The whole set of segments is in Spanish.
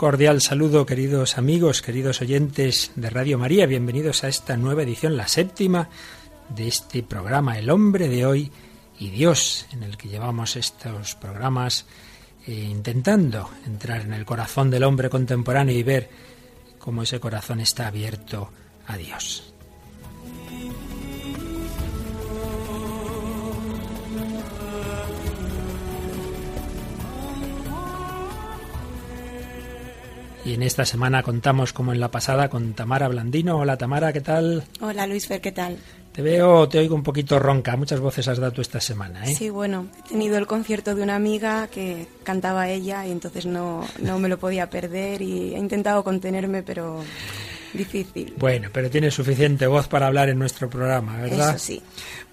Cordial saludo, queridos amigos, queridos oyentes de Radio María. Bienvenidos a esta nueva edición, la séptima de este programa, El hombre de hoy y Dios, en el que llevamos estos programas eh, intentando entrar en el corazón del hombre contemporáneo y ver cómo ese corazón está abierto a Dios. Y en esta semana contamos, como en la pasada, con Tamara Blandino. Hola Tamara, ¿qué tal? Hola Luis Fer, ¿qué tal? Te veo, te oigo un poquito ronca. Muchas voces has dado tú esta semana, ¿eh? Sí, bueno, he tenido el concierto de una amiga que cantaba ella y entonces no, no me lo podía perder y he intentado contenerme, pero difícil. Bueno, pero tienes suficiente voz para hablar en nuestro programa, ¿verdad? Eso sí.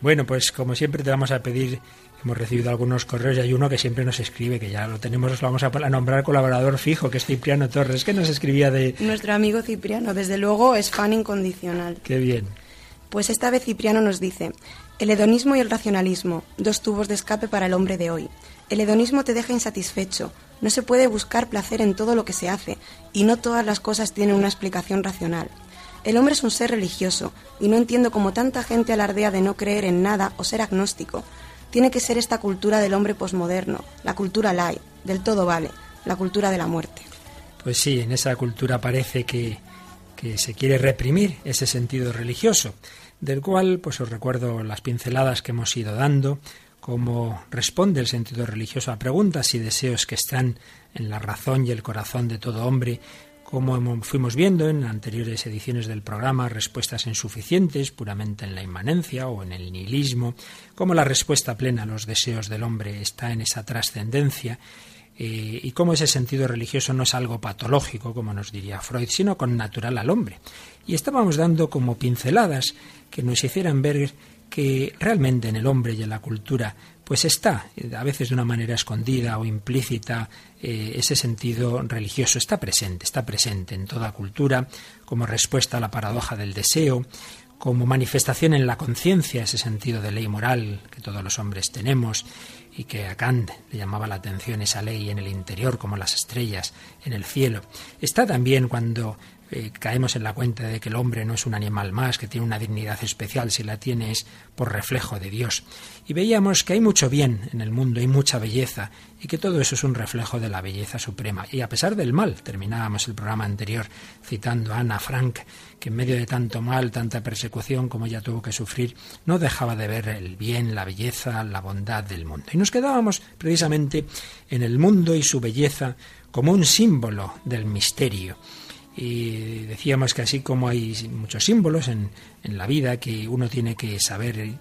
Bueno, pues como siempre te vamos a pedir Hemos recibido algunos correos y hay uno que siempre nos escribe, que ya lo tenemos, lo vamos a nombrar colaborador fijo, que es Cipriano Torres, que nos escribía de... Nuestro amigo Cipriano, desde luego, es fan incondicional. Qué bien. Pues esta vez Cipriano nos dice, el hedonismo y el racionalismo, dos tubos de escape para el hombre de hoy. El hedonismo te deja insatisfecho, no se puede buscar placer en todo lo que se hace, y no todas las cosas tienen una explicación racional. El hombre es un ser religioso, y no entiendo cómo tanta gente alardea de no creer en nada o ser agnóstico tiene que ser esta cultura del hombre posmoderno, la cultura light, del todo vale, la cultura de la muerte. Pues sí, en esa cultura parece que, que se quiere reprimir ese sentido religioso, del cual pues os recuerdo las pinceladas que hemos ido dando, cómo responde el sentido religioso a preguntas y deseos que están en la razón y el corazón de todo hombre como fuimos viendo en anteriores ediciones del programa, respuestas insuficientes, puramente en la inmanencia o en el nihilismo, como la respuesta plena a los deseos del hombre está en esa trascendencia, eh, y cómo ese sentido religioso no es algo patológico, como nos diría Freud, sino con natural al hombre. Y estábamos dando como pinceladas que nos hicieran ver que realmente en el hombre y en la cultura pues está, a veces de una manera escondida o implícita, eh, ese sentido religioso está presente, está presente en toda cultura, como respuesta a la paradoja del deseo, como manifestación en la conciencia, ese sentido de ley moral que todos los hombres tenemos y que a Kant le llamaba la atención esa ley en el interior como las estrellas en el cielo. Está también cuando eh, caemos en la cuenta de que el hombre no es un animal más, que tiene una dignidad especial, si la tiene es por reflejo de Dios. Y veíamos que hay mucho bien en el mundo, hay mucha belleza, y que todo eso es un reflejo de la belleza suprema. Y a pesar del mal, terminábamos el programa anterior citando a Ana Frank, que en medio de tanto mal, tanta persecución como ella tuvo que sufrir, no dejaba de ver el bien, la belleza, la bondad del mundo. Y nos quedábamos precisamente en el mundo y su belleza como un símbolo del misterio y decíamos que así como hay muchos símbolos en, en, la vida que uno tiene que saber eh,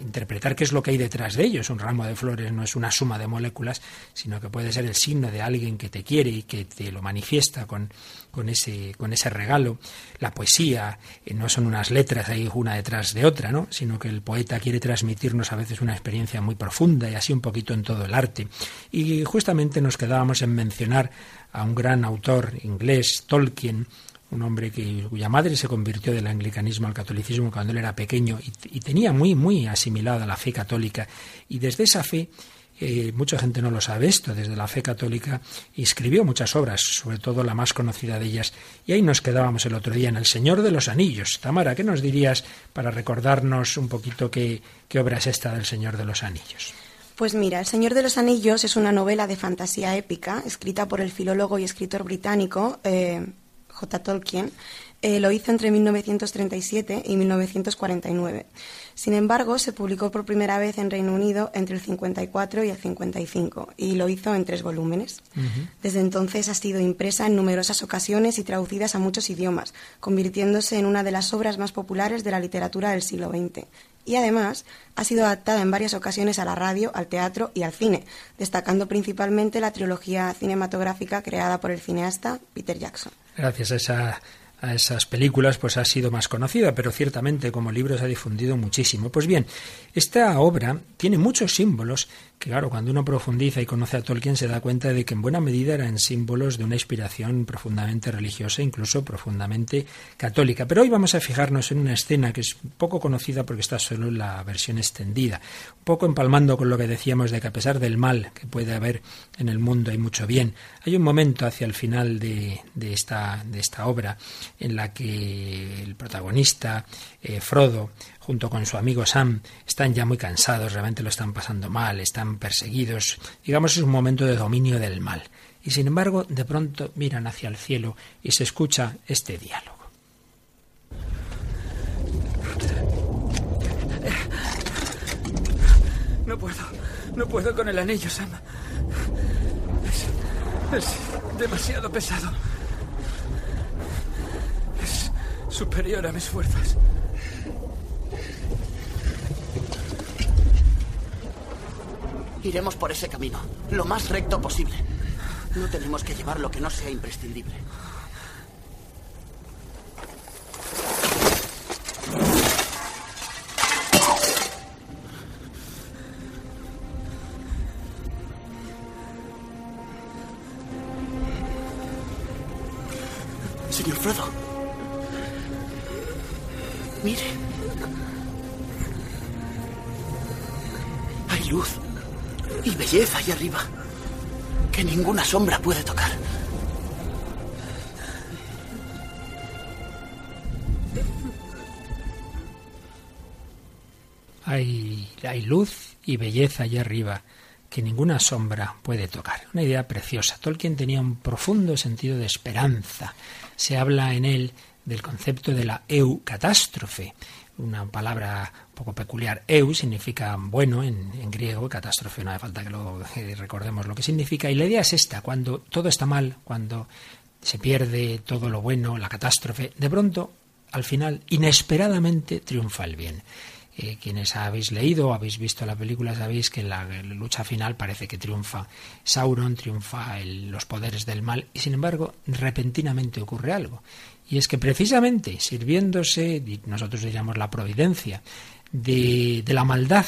interpretar qué es lo que hay detrás de ellos. Un ramo de flores no es una suma de moléculas, sino que puede ser el signo de alguien que te quiere y que te lo manifiesta con, con, ese, con ese regalo. La poesía eh, no son unas letras ahí una detrás de otra, ¿no? sino que el poeta quiere transmitirnos a veces una experiencia muy profunda y así un poquito en todo el arte. Y justamente nos quedábamos en mencionar a un gran autor inglés, Tolkien, un hombre que, cuya madre se convirtió del anglicanismo al catolicismo cuando él era pequeño y, tenía muy, muy asimilada la fe católica. Y desde esa fe, eh, mucha gente no lo sabe esto, desde la fe católica escribió muchas obras, sobre todo la más conocida de ellas. Y ahí nos quedábamos el otro día en El Señor de los Anillos. Tamara, ¿qué nos dirías para recordarnos un poquito qué, qué obra es esta del Señor de los Anillos? Pues mira, El Señor de los Anillos es una novela de fantasía épica escrita por el filólogo y escritor británico eh, J. Tolkien. Eh, lo hizo entre 1937 y 1949. Sin embargo, se publicó por primera vez en Reino Unido entre el 54 y el 55 y lo hizo en tres volúmenes. Desde entonces ha sido impresa en numerosas ocasiones y traducidas a muchos idiomas, convirtiéndose en una de las obras más populares de la literatura del siglo XX y además ha sido adaptada en varias ocasiones a la radio, al teatro y al cine, destacando principalmente la trilogía cinematográfica creada por el cineasta Peter Jackson. Gracias a esa a esas películas, pues ha sido más conocida, pero ciertamente como libro se ha difundido muchísimo. Pues bien, esta obra tiene muchos símbolos que, claro, cuando uno profundiza y conoce a Tolkien se da cuenta de que en buena medida eran símbolos de una inspiración profundamente religiosa, incluso profundamente católica. Pero hoy vamos a fijarnos en una escena que es poco conocida porque está solo en la versión extendida, un poco empalmando con lo que decíamos de que a pesar del mal que puede haber en el mundo hay mucho bien. Hay un momento hacia el final de, de esta, de esta obra en la que el protagonista, eh, Frodo, junto con su amigo Sam, están ya muy cansados, realmente lo están pasando mal, están perseguidos. Digamos, es un momento de dominio del mal. Y sin embargo, de pronto miran hacia el cielo y se escucha este diálogo. No puedo, no puedo con el anillo, Sam. Es, es demasiado pesado. Superior a mis fuerzas. Iremos por ese camino, lo más recto posible. No tenemos que llevar lo que no sea imprescindible. Señor Frodo. Belleza ahí arriba que ninguna sombra puede tocar. Hay, hay luz y belleza allá arriba que ninguna sombra puede tocar. Una idea preciosa. Tolkien tenía un profundo sentido de esperanza. Se habla en él del concepto de la eucatástrofe, una palabra un poco peculiar. Eu significa bueno en, griego, catástrofe no hace falta que lo recordemos lo que significa. Y la idea es esta, cuando todo está mal, cuando se pierde todo lo bueno, la catástrofe, de pronto, al final, inesperadamente triunfa el bien. Eh, quienes habéis leído o habéis visto la película sabéis que en la, lucha final parece que triunfa Sauron, triunfa los poderes del mal y sin embargo repentinamente ocurre algo. Y es que precisamente sirviéndose, nosotros diríamos la providencia, de, la maldad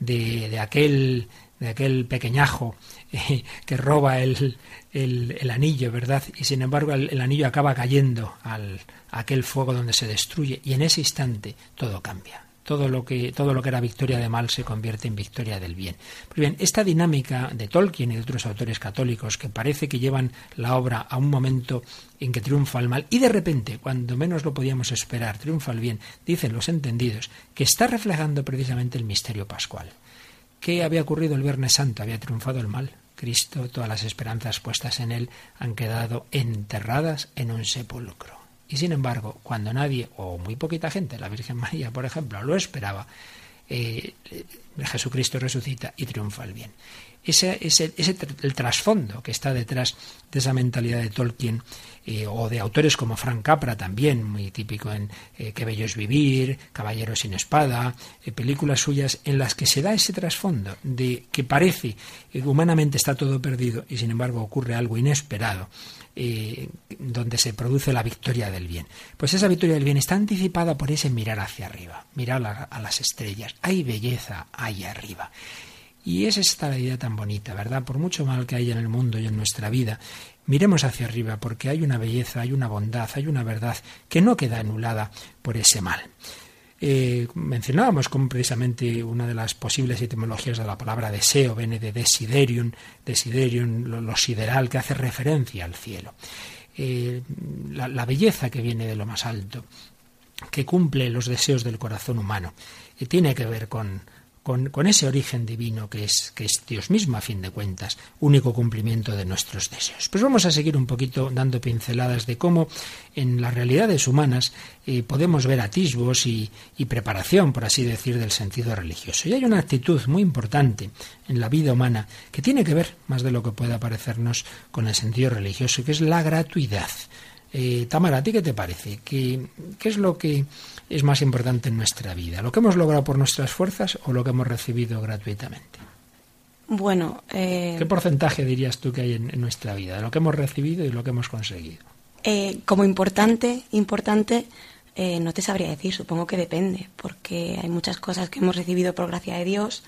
de, aquel, de aquel pequeñajo eh, que roba el, el, anillo, ¿verdad? Y sin embargo el, anillo acaba cayendo al a aquel fuego donde se destruye y en ese instante todo cambia todo lo que todo lo que era victoria de mal se convierte en victoria del bien. Pues bien, esta dinámica de Tolkien y de otros autores católicos que parece que llevan la obra a un momento en que triunfa el mal y de repente, cuando menos lo podíamos esperar, triunfa el bien, dicen los entendidos, que está reflejando precisamente el misterio pascual. ¿Qué había ocurrido el Viernes Santo? Había triunfado el mal. Cristo, todas las esperanzas puestas en él han quedado enterradas en un sepulcro. Y sin embargo, cuando nadie, o muy poquita gente, la Virgen María, por ejemplo, lo esperaba, eh, Jesucristo resucita y triunfa el bien. Ese es el, trasfondo que está detrás de esa mentalidad de Tolkien eh, o de autores como Frank Capra también, muy típico en eh, Qué bello es vivir, Caballero sin espada, películas suyas en las que se da ese trasfondo de que parece que humanamente está todo perdido y sin embargo ocurre algo inesperado eh, donde se produce la victoria del bien. Pues esa victoria del bien está anticipada por ese mirar hacia arriba, mirar a, las estrellas. Hay belleza ahí arriba. Y es esta la idea tan bonita, ¿verdad? Por mucho mal que haya en el mundo y en nuestra vida, miremos hacia arriba porque hay una belleza, hay una bondad, hay una verdad que no queda anulada por ese mal. Eh, mencionábamos como precisamente una de las posibles etimologías de la palabra deseo viene de desiderium, desiderium, lo, sideral, que hace referencia al cielo. Eh, la, belleza que viene de lo más alto, que cumple los deseos del corazón humano, y tiene que ver con, con, ese origen divino que es, que es Dios mismo, a fin de cuentas, único cumplimiento de nuestros deseos. Pues vamos a seguir un poquito dando pinceladas de cómo en las realidades humanas eh, podemos ver atisbos y, preparación, por así decir, del sentido religioso. Y hay una actitud muy importante en la vida humana que tiene que ver, más de lo que pueda parecernos, con el sentido religioso, que es la gratuidad. Eh, Tamara, ¿a ti qué te parece? ¿Qué, ¿Qué es lo que es más importante en nuestra vida? ¿Lo que hemos logrado por nuestras fuerzas o lo que hemos recibido gratuitamente? Bueno, eh... ¿qué porcentaje dirías tú que hay en, nuestra vida lo que hemos recibido y lo que hemos conseguido? Eh, como importante, importante, eh, no te sabría decir, supongo que depende, porque hay muchas cosas que hemos recibido por gracia de Dios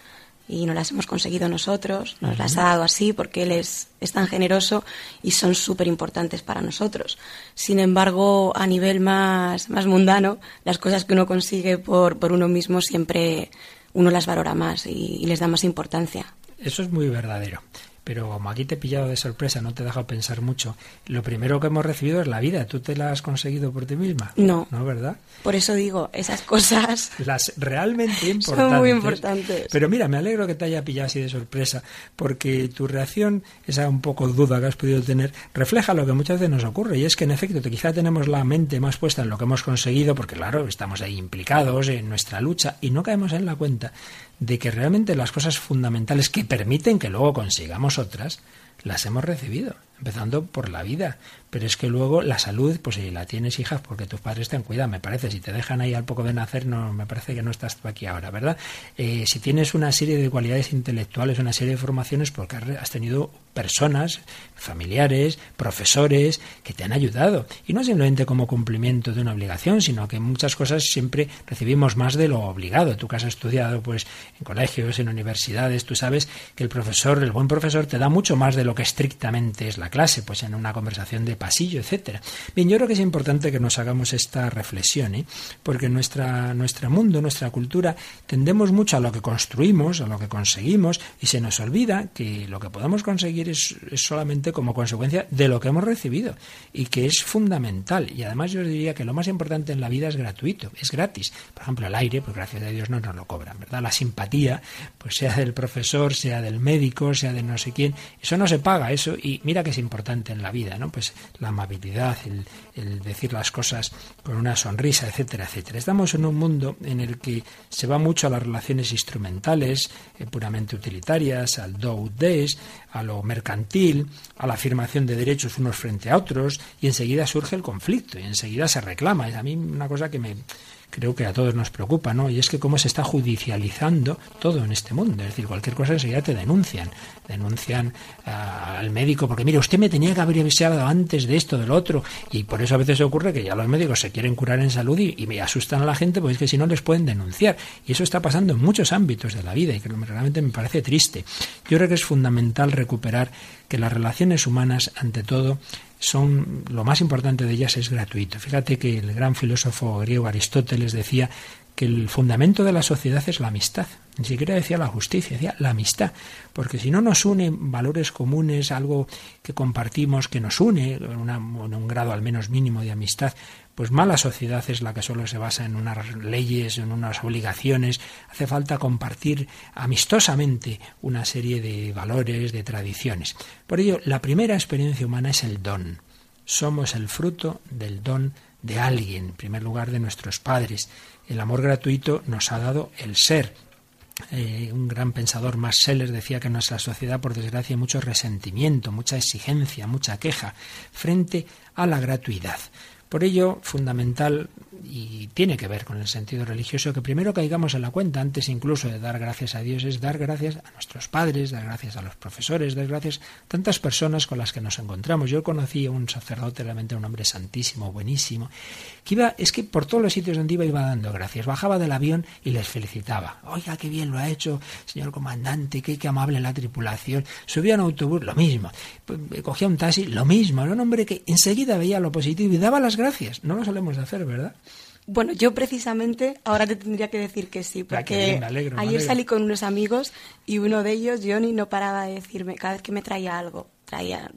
y no las hemos conseguido nosotros, nos las ha dado así porque Él es, es tan generoso y son súper importantes para nosotros. Sin embargo, a nivel más, más mundano, las cosas que uno consigue por, por uno mismo siempre uno las valora más y, y les da más importancia. Eso es muy verdadero pero como aquí te he pillado de sorpresa, no te he dejado pensar mucho, lo primero que hemos recibido es la vida. ¿Tú te la has conseguido por ti misma? No. ¿No, verdad? Por eso digo, esas cosas... Las realmente importantes. Son muy importantes. Pero mira, me alegro que te haya pillado así de sorpresa, porque tu reacción, esa un poco duda que has podido tener, refleja lo que muchas veces nos ocurre, y es que en efecto, quizá tenemos la mente más puesta en lo que hemos conseguido, porque claro, estamos ahí implicados en nuestra lucha, y no caemos en la cuenta de que realmente las cosas fundamentales que permiten que luego consigamos otras, las hemos recibido, empezando por la vida, pero es que luego la salud, pues si la tienes, hijas, porque tus padres te han cuidado, me parece. Si te dejan ahí al poco de nacer, no me parece que no estás aquí ahora, ¿verdad? Eh, si tienes una serie de cualidades intelectuales, una serie de formaciones, porque has tenido personas, familiares, profesores, que te han ayudado. Y no simplemente como cumplimiento de una obligación, sino que muchas cosas siempre recibimos más de lo obligado. Tú que has estudiado pues en colegios, en universidades, tú sabes que el profesor, el buen profesor, te da mucho más de lo que estrictamente es la clase, pues en una conversación de pasillo, etcétera. Bien, yo creo que es importante que nos hagamos esta reflexión, ¿eh? porque nuestra, nuestro mundo, nuestra cultura, tendemos mucho a lo que construimos, a lo que conseguimos, y se nos olvida que lo que podemos conseguir es, solamente como consecuencia de lo que hemos recibido, y que es fundamental. Y además yo diría que lo más importante en la vida es gratuito, es gratis. Por ejemplo, el aire, pues gracias a Dios no nos lo cobran, ¿verdad? La simpatía, pues sea del profesor, sea del médico, sea de no sé quién, eso no se paga, eso, y mira que es importante en la vida, ¿no? Pues la amabilidad, el, decir las cosas con una sonrisa, etcétera, etcétera. Estamos en un mundo en el que se va mucho a las relaciones instrumentales, eh, puramente utilitarias, al do des, a lo mercantil, a la afirmación de derechos unos frente a otros, y enseguida surge el conflicto, y enseguida se reclama. Es a mí una cosa que me creo que a todos nos preocupa, ¿no? Y es que cómo se está judicializando todo en este mundo. Es decir, cualquier cosa enseguida te denuncian. Denuncian al médico porque, mire, usted me tenía que haber avisado antes de esto, del otro. Y por eso a veces ocurre que ya los médicos se quieren curar en salud y, me asustan a la gente porque es que si no les pueden denunciar. Y eso está pasando en muchos ámbitos de la vida y que realmente me parece triste. Yo creo que es fundamental recuperar que las relaciones humanas, ante todo, son lo más importante de ellas es gratuito. Fíjate que el gran filósofo griego Aristóteles decía que el fundamento de la sociedad es la amistad. Ni siquiera decía la justicia, decía la amistad. Porque si no nos unen valores comunes, algo que compartimos, que nos une, en, un grado al menos mínimo de amistad, pues mala sociedad es la que solo se basa en unas leyes, en unas obligaciones. Hace falta compartir amistosamente una serie de valores, de tradiciones. Por ello, la primera experiencia humana es el don. Somos el fruto del don de alguien, en primer lugar de nuestros padres. El amor gratuito nos ha dado el ser. Eh, un gran pensador, más Sellers, decía que en nuestra sociedad, por desgracia, hay mucho resentimiento, mucha exigencia, mucha queja frente a la gratuidad. Por ello, fundamental y tiene que ver con el sentido religioso, que primero caigamos en la cuenta, antes incluso de dar gracias a Dios, es dar gracias a nuestros padres, dar gracias a los profesores, dar gracias a tantas personas con las que nos encontramos. Yo conocí a un sacerdote, realmente un hombre santísimo, buenísimo, que iba, es que por todos los sitios donde iba iba dando gracias, bajaba del avión y les felicitaba. Oiga, qué bien lo ha hecho, señor comandante, qué, qué amable la tripulación. Subía un autobús, lo mismo. Cogía un taxi, lo mismo. Era un hombre que enseguida veía lo positivo y daba las gracias. No lo solemos hacer, ¿verdad? Bueno, yo precisamente ahora te tendría que decir que sí, porque ayer salí con unos amigos y uno de ellos, Johnny, no paraba de decirme cada vez que me traía algo, traía,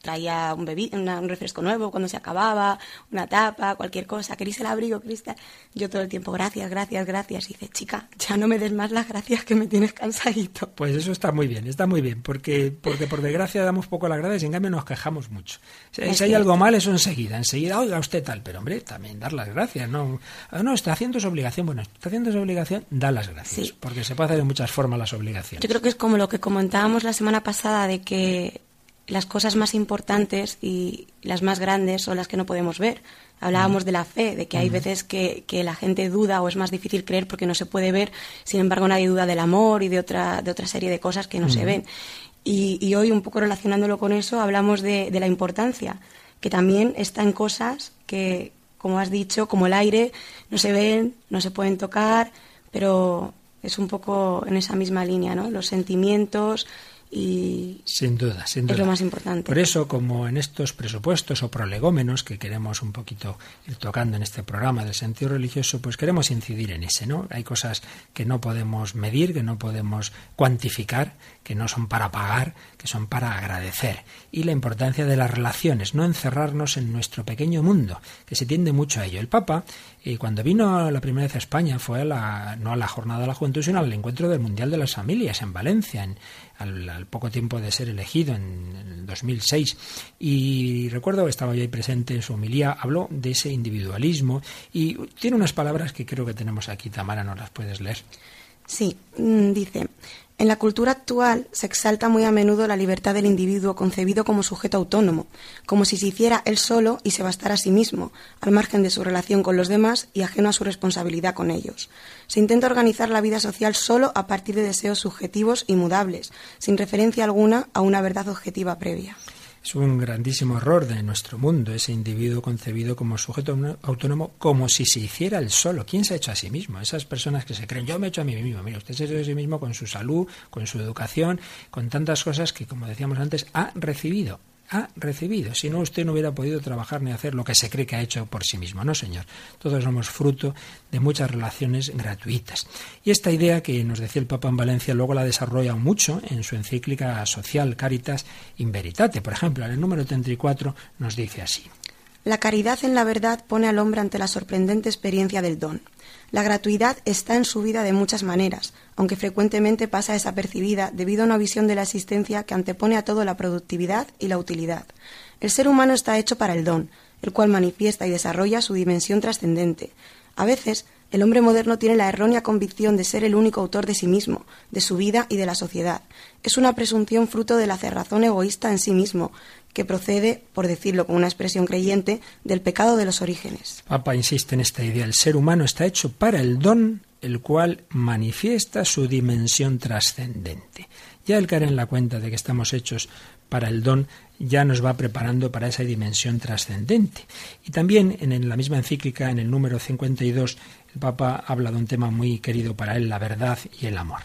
traía un, un refresco nuevo cuando se acababa, una tapa, cualquier cosa, ¿queréis el abrigo, Cristal? Yo todo el tiempo, gracias, gracias, gracias. Y dice, chica, ya no me des más las gracias que me tienes cansadito. Pues eso está muy bien, está muy bien, porque, porque por desgracia damos poco las gracias y en cambio nos quejamos mucho. Si, hay algo mal, eso enseguida, enseguida, oiga usted tal, pero hombre, también dar las gracias, ¿no? Ah, no, está haciendo su obligación, bueno, está haciendo su obligación, da las gracias, porque se puede hacer de muchas formas las obligaciones. Yo creo que es como lo que comentábamos la semana pasada de que las cosas más importantes y las más grandes son las que no podemos ver. Hablábamos de la fe, de que hay veces que, la gente duda o es más difícil creer porque no se puede ver, sin embargo nadie duda del amor y de otra, de otra serie de cosas que no se ven. Y, hoy, un poco relacionándolo con eso, hablamos de, de la importancia que también está en cosas que, como has dicho, como el aire, no se ven, no se pueden tocar, pero es un poco en esa misma línea, ¿no? Los sentimientos, y sin duda, sin duda. es lo más importante. Por eso, como en estos presupuestos o prolegómenos que queremos un poquito ir tocando en este programa del sentido religioso, pues queremos incidir en ese, ¿no? Hay cosas que no podemos medir, que no podemos cuantificar, que no son para pagar, que son para agradecer. Y la importancia de las relaciones, no encerrarnos en nuestro pequeño mundo, que se tiende mucho a ello. El Papa, eh, cuando vino la primera vez a España, fue a la, no a la Jornada de la Juventud, sino al encuentro del Mundial de las Familias en Valencia, en, al, poco tiempo de ser elegido, en, el 2006. Y recuerdo que estaba yo ahí presente en su homilía, habló de ese individualismo y tiene unas palabras que creo que tenemos aquí, Tamara, ¿no las puedes leer? Sí, mm, dice, en la cultura actual se exalta muy a menudo la libertad del individuo concebido como sujeto autónomo, como si se hiciera él solo y se bastara a sí mismo, al margen de su relación con los demás y ajeno a su responsabilidad con ellos. Se intenta organizar la vida social solo a partir de deseos subjetivos y mudables, sin referencia alguna a una verdad objetiva previa. Es un grandísimo error de nuestro mundo, ese individuo concebido como sujeto autónomo como si se hiciera el solo. ¿Quién se ha hecho a sí mismo? Esas personas que se creen, yo me he hecho a mí mismo. Mira, usted se ha hecho a sí mismo con su salud, con su educación, con tantas cosas que, como decíamos antes, ha recibido ha recibido. Si no, usted no hubiera podido trabajar ni hacer lo que se cree que ha hecho por sí mismo. No, señor. Todos somos fruto de muchas relaciones gratuitas. Y esta idea que nos decía el Papa en Valencia luego la desarrolla mucho en su encíclica social Caritas in Veritate. Por ejemplo, en el número 34 nos dice así. La caridad en la verdad pone al hombre ante la sorprendente experiencia del don. La gratuidad está en su vida de muchas maneras, aunque frecuentemente pasa desapercibida debido a una visión de la existencia que antepone a todo la productividad y la utilidad. El ser humano está hecho para el don, el cual manifiesta y desarrolla su dimensión trascendente. A veces, el hombre moderno tiene la errónea convicción de ser el único autor de sí mismo, de su vida y de la sociedad. Es una presunción fruto de la cerrazón egoísta en sí mismo, que procede, por decirlo con una expresión creyente, del pecado de los orígenes. Papa insiste en esta idea. El ser humano está hecho para el don, el cual manifiesta su dimensión trascendente. Ya el caer en la cuenta de que estamos hechos para el don ya nos va preparando para esa dimensión trascendente. Y también en la misma encíclica, en el número 52, el Papa habla de un tema muy querido para él, la verdad y el amor.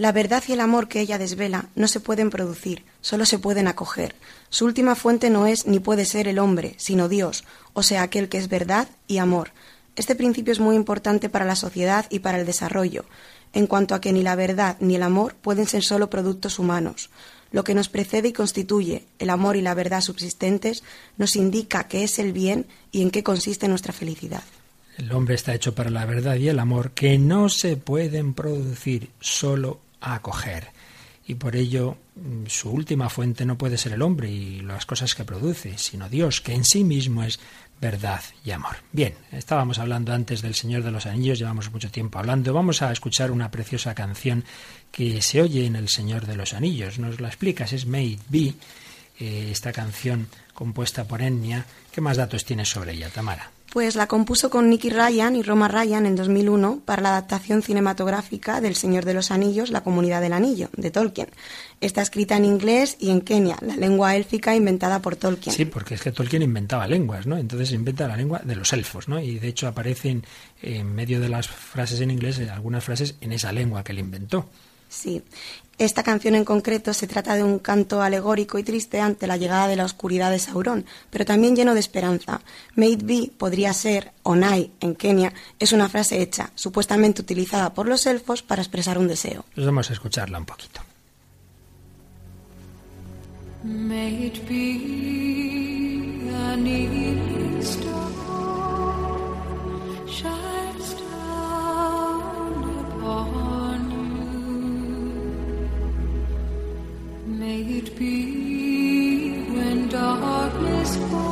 La verdad y el amor que ella desvela no se pueden producir, solo se pueden acoger. Su última fuente no es ni puede ser el hombre, sino Dios, o sea, aquel que es verdad y amor. Este principio es muy importante para la sociedad y para el desarrollo, en cuanto a que ni la verdad ni el amor pueden ser solo productos humanos. Lo que nos precede y constituye el amor y la verdad subsistentes nos indica qué es el bien y en qué consiste nuestra felicidad. El hombre está hecho para la verdad y el amor que no se pueden producir, solo acoger. Y por ello mm, su última fuente no puede ser el hombre y las cosas que produce, sino Dios, que en sí mismo es verdad y amor. Bien, estábamos hablando antes del Señor de los Anillos, llevamos mucho tiempo hablando. Vamos a escuchar una preciosa canción que se oye en El Señor de los Anillos. Nos la explicas, es Made Be, eh, esta canción compuesta por Enya. ¿Qué más datos tienes sobre ella, Tamara? Pues la compuso con Nicky Ryan y Roma Ryan en 2001 para la adaptación cinematográfica del Señor de los Anillos, La Comunidad del Anillo, de Tolkien. Está escrita en inglés y en Kenia, la lengua élfica inventada por Tolkien. Sí, porque es que Tolkien inventaba lenguas, ¿no? Entonces inventa la lengua de los elfos, ¿no? Y de hecho aparecen en medio de las frases en inglés eh, algunas frases en esa lengua que él inventó. Sí. Esta canción en concreto se trata de un canto alegórico y triste ante la llegada de la oscuridad de Saurón, pero también lleno de esperanza. Made be podría ser Onai en Kenia, es una frase hecha, supuestamente utilizada por los elfos para expresar un deseo. Pues vamos a escucharla un poquito. May it be when darkness falls,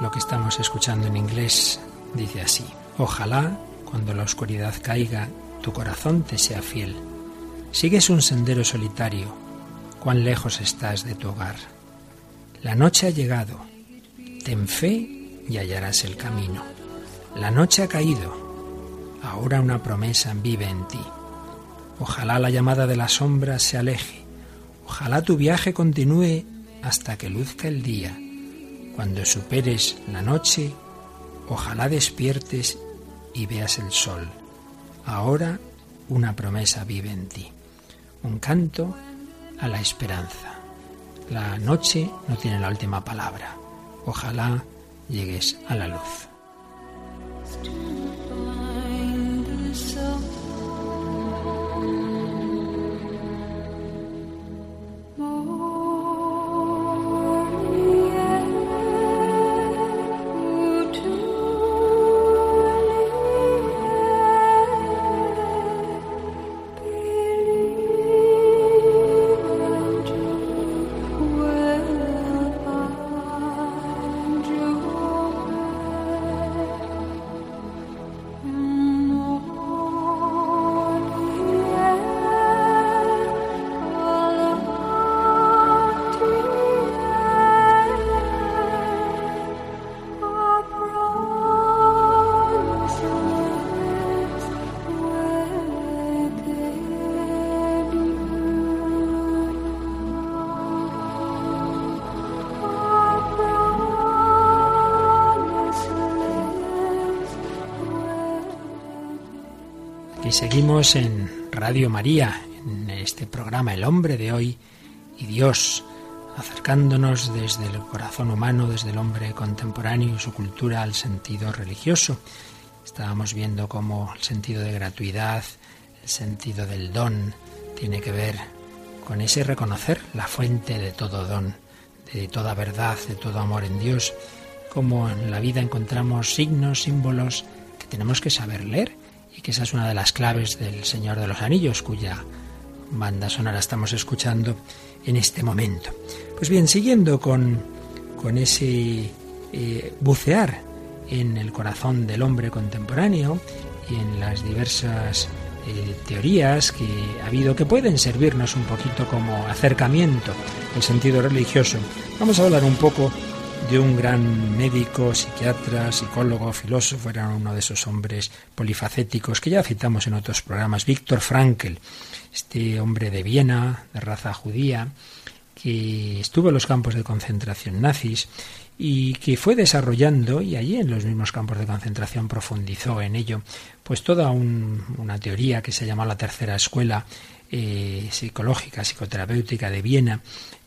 lo que estamos escuchando en inglés dice así, ojalá cuando la oscuridad caiga tu corazón te sea fiel. Sigues un sendero solitario, cuán lejos estás de tu hogar. La noche ha llegado, ten fe y hallarás el camino. La noche ha caído, ahora una promesa vive en ti. Ojalá la llamada de la sombra se aleje, ojalá tu viaje continúe hasta que luzca el día. Cuando superes la noche, ojalá despiertes y veas el sol. Ahora una promesa vive en ti. Un canto a la esperanza. La noche no tiene la última palabra. Ojalá llegues a la luz. Seguimos en Radio María, en este programa El hombre de hoy y Dios, acercándonos desde el corazón humano, desde el hombre contemporáneo y su cultura al sentido religioso. Estábamos viendo cómo el sentido de gratuidad, el sentido del don, tiene que ver con ese reconocer la fuente de todo don, de toda verdad, de todo amor en Dios, como en la vida encontramos signos, símbolos que tenemos que saber leer y que esa es una de las claves del Señor de los Anillos, cuya banda sonora estamos escuchando en este momento. Pues bien, siguiendo con, con ese eh, bucear en el corazón del hombre contemporáneo y en las diversas eh, teorías que ha habido que pueden servirnos un poquito como acercamiento al sentido religioso, vamos a hablar un poco de un gran médico, psiquiatra, psicólogo, filósofo, era uno de esos hombres polifacéticos que ya citamos en otros programas, Víctor Frankl, este hombre de Viena, de raza judía, que estuvo en los campos de concentración nazis y que fue desarrollando, y allí en los mismos campos de concentración profundizó en ello, pues toda una teoría que se llamó la tercera escuela eh, psicológica, psicoterapéutica de Viena,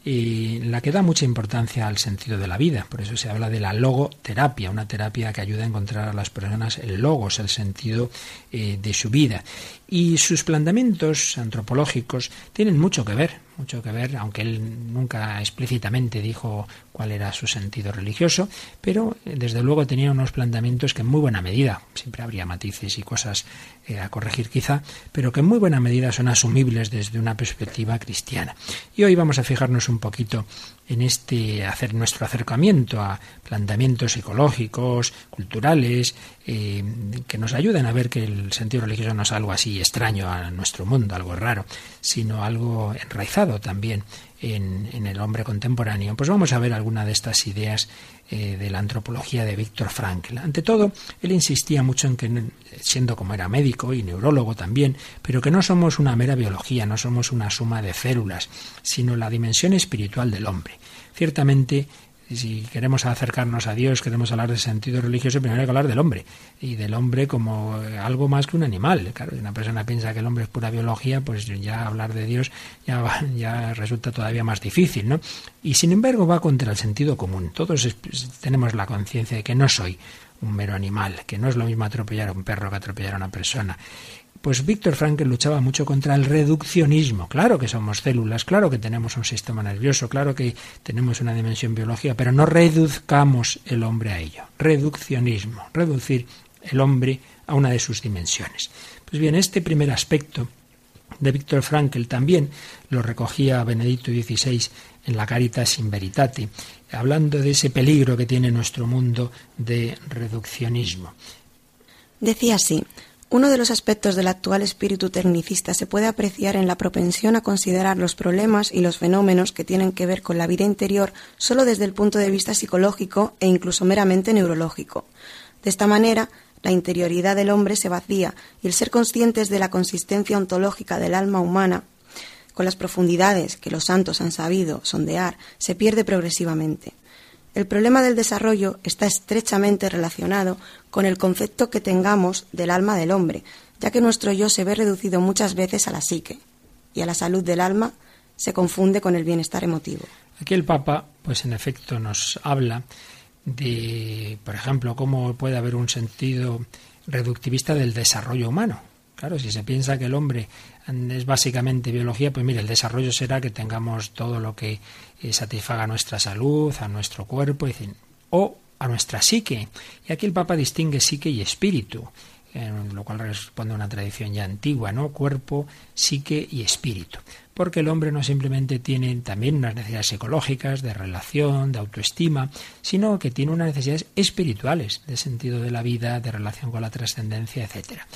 y la que da mucha importancia al sentido de la vida. Por eso se habla de la logoterapia, una terapia que ayuda a encontrar a las personas el logos, el sentido eh, de su vida. Y sus planteamientos antropológicos tienen mucho que ver, mucho que ver, aunque él nunca explícitamente dijo cuál era su sentido religioso, pero eh, desde luego tenía unos planteamientos que en muy buena medida, siempre habría matices y cosas eh, a corregir quizá, pero que en muy buena medida son asumibles desde una perspectiva cristiana. Y hoy vamos a fijarnos un poquito en este hacer nuestro acercamiento a planteamientos psicológicos, culturales, eh, que nos ayuden a ver que el sentido religioso no es algo así extraño a nuestro mundo, algo raro, sino algo enraizado también en, el hombre contemporáneo. Pues vamos a ver alguna de estas ideas eh, de la antropología de Víctor Frankl. Ante todo, él insistía mucho en que, siendo como era médico y neurólogo también, pero que no somos una mera biología, no somos una suma de células, sino la dimensión espiritual del hombre. Ciertamente, si queremos acercarnos a Dios, queremos hablar de sentido religioso, primero hay que hablar del hombre y del hombre como algo más que un animal. Claro, si una persona piensa que el hombre es pura biología, pues ya hablar de Dios ya, ya resulta todavía más difícil, ¿no? Y sin embargo va contra el sentido común. Todos tenemos la conciencia de que no soy un mero animal, que no es lo mismo atropellar a un perro que atropellar a una persona, pues Víctor Frankl luchaba mucho contra el reduccionismo. Claro que somos células, claro que tenemos un sistema nervioso, claro que tenemos una dimensión biológica, pero no reduzcamos el hombre a ello. Reduccionismo, reducir el hombre a una de sus dimensiones. Pues bien, este primer aspecto de Víctor Frankl también lo recogía Benedicto XVI en la Caritas in Veritate hablando de ese peligro que tiene nuestro mundo de reduccionismo. Decía así, uno de los aspectos del actual espíritu tecnicista se puede apreciar en la propensión a considerar los problemas y los fenómenos que tienen que ver con la vida interior solo desde el punto de vista psicológico e incluso meramente neurológico. De esta manera, la interioridad del hombre se vacía y el ser conscientes de la consistencia ontológica del alma humana, con las profundidades que los santos han sabido sondear, se pierde progresivamente. El problema del desarrollo está estrechamente relacionado con el concepto que tengamos del alma del hombre, ya que nuestro yo se ve reducido muchas veces a la psique y a la salud del alma se confunde con el bienestar emotivo. Aquí el Papa, pues en efecto, nos habla de, por ejemplo, cómo puede haber un sentido reductivista del desarrollo humano. Claro, si se piensa que el hombre es básicamente biología, pues mire, el desarrollo será que tengamos todo lo que satisfaga nuestra salud, a nuestro cuerpo, o a nuestra psique. Y aquí el Papa distingue psique y espíritu, lo cual responde a una tradición ya antigua, ¿no? Cuerpo, psique y espíritu. Porque el hombre no simplemente tiene también unas necesidades psicológicas, de relación, de autoestima, sino que tiene unas necesidades espirituales, de sentido de la vida, de relación con la trascendencia, etcétera.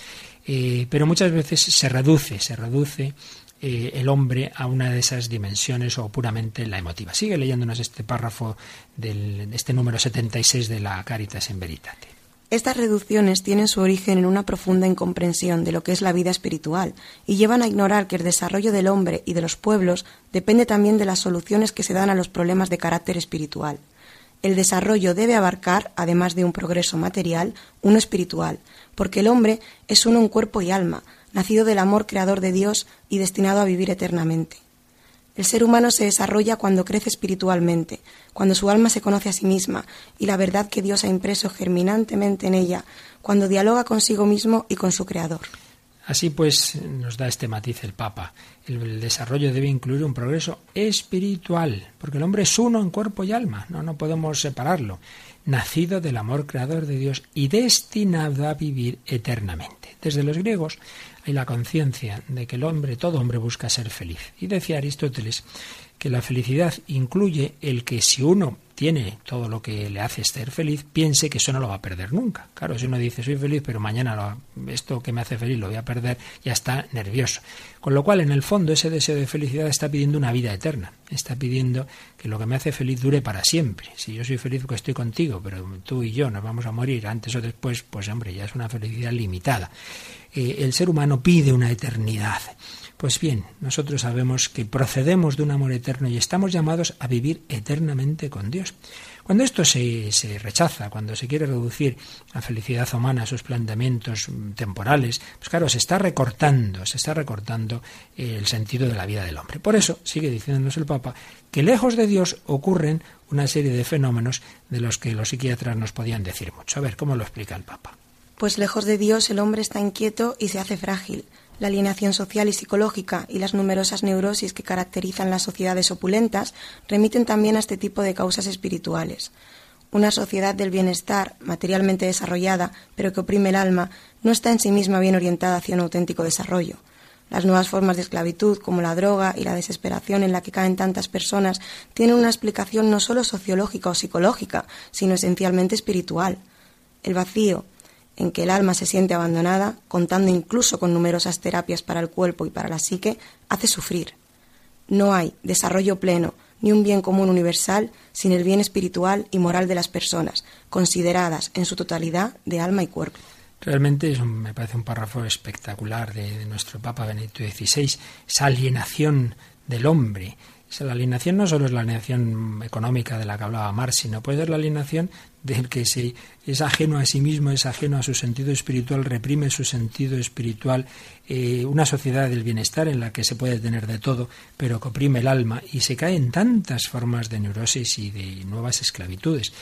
Eh, pero muchas veces se reduce, se reduce eh, el hombre a una de esas dimensiones o puramente la emotiva. Sigue leyéndonos este párrafo de este número 76 de la Caritas en Veritate. Estas reducciones tienen su origen en una profunda incomprensión de lo que es la vida espiritual y llevan a ignorar que el desarrollo del hombre y de los pueblos depende también de las soluciones que se dan a los problemas de carácter espiritual. El desarrollo debe abarcar, además de un progreso material, uno espiritual, porque el hombre es uno en cuerpo y alma, nacido del amor creador de Dios y destinado a vivir eternamente. El ser humano se desarrolla cuando crece espiritualmente, cuando su alma se conoce a sí misma y la verdad que Dios ha impreso germinantemente en ella, cuando dialoga consigo mismo y con su Creador. Así pues, nos da este matiz el Papa. El desarrollo debe incluir un progreso espiritual, porque el hombre es uno en cuerpo y alma, no, no podemos separarlo nacido del amor creador de Dios y destinado a vivir eternamente. Desde los griegos hay la conciencia de que el hombre, todo hombre busca ser feliz. Y decía Aristóteles que la felicidad incluye el que si uno tiene todo lo que le hace ser feliz, piense que eso no lo va a perder nunca. Claro, si uno dice soy feliz, pero mañana esto que me hace feliz lo voy a perder, ya está nervioso. Con lo cual, en el fondo, ese deseo de felicidad está pidiendo una vida eterna. Está pidiendo que lo que me hace feliz dure para siempre. Si yo soy feliz porque estoy contigo, pero tú y yo nos vamos a morir antes o después, pues hombre, ya es una felicidad limitada. Eh, el ser humano pide una eternidad. Pues bien, nosotros sabemos que procedemos de un amor eterno y estamos llamados a vivir eternamente con Dios. Cuando esto se, se, rechaza, cuando se quiere reducir la felicidad humana a sus planteamientos temporales, pues claro, se está recortando, se está recortando el sentido de la vida del hombre. Por eso, sigue diciéndonos el Papa, que lejos de Dios ocurren una serie de fenómenos de los que los psiquiatras nos podían decir mucho. A ver, ¿cómo lo explica el Papa? Pues lejos de Dios el hombre está inquieto y se hace frágil la alienación social y psicológica y las numerosas neurosis que caracterizan las sociedades opulentas remiten también a este tipo de causas espirituales. Una sociedad del bienestar, materialmente desarrollada, pero que oprime el alma, no está en sí misma bien orientada hacia un auténtico desarrollo. Las nuevas formas de esclavitud, como la droga y la desesperación en la que caen tantas personas, tienen una explicación no solo sociológica o psicológica, sino esencialmente espiritual. El vacío, en que el alma se siente abandonada, contando incluso con numerosas terapias para el cuerpo y para la psique, hace sufrir. No hay desarrollo pleno ni un bien común universal sin el bien espiritual y moral de las personas, consideradas en su totalidad de alma y cuerpo. Realmente es me parece un párrafo espectacular de, nuestro Papa Benedicto XVI, esa alienación del hombre, la alienación no solo es la alienación económica de la que hablaba Marx, sino puede ser la alienación del que se, es ajeno a sí mismo, es ajeno a su sentido espiritual, reprime su sentido espiritual, eh, una sociedad del bienestar en la que se puede tener de todo, pero que oprime el alma y se cae en tantas formas de neurosis y de nuevas esclavitudes.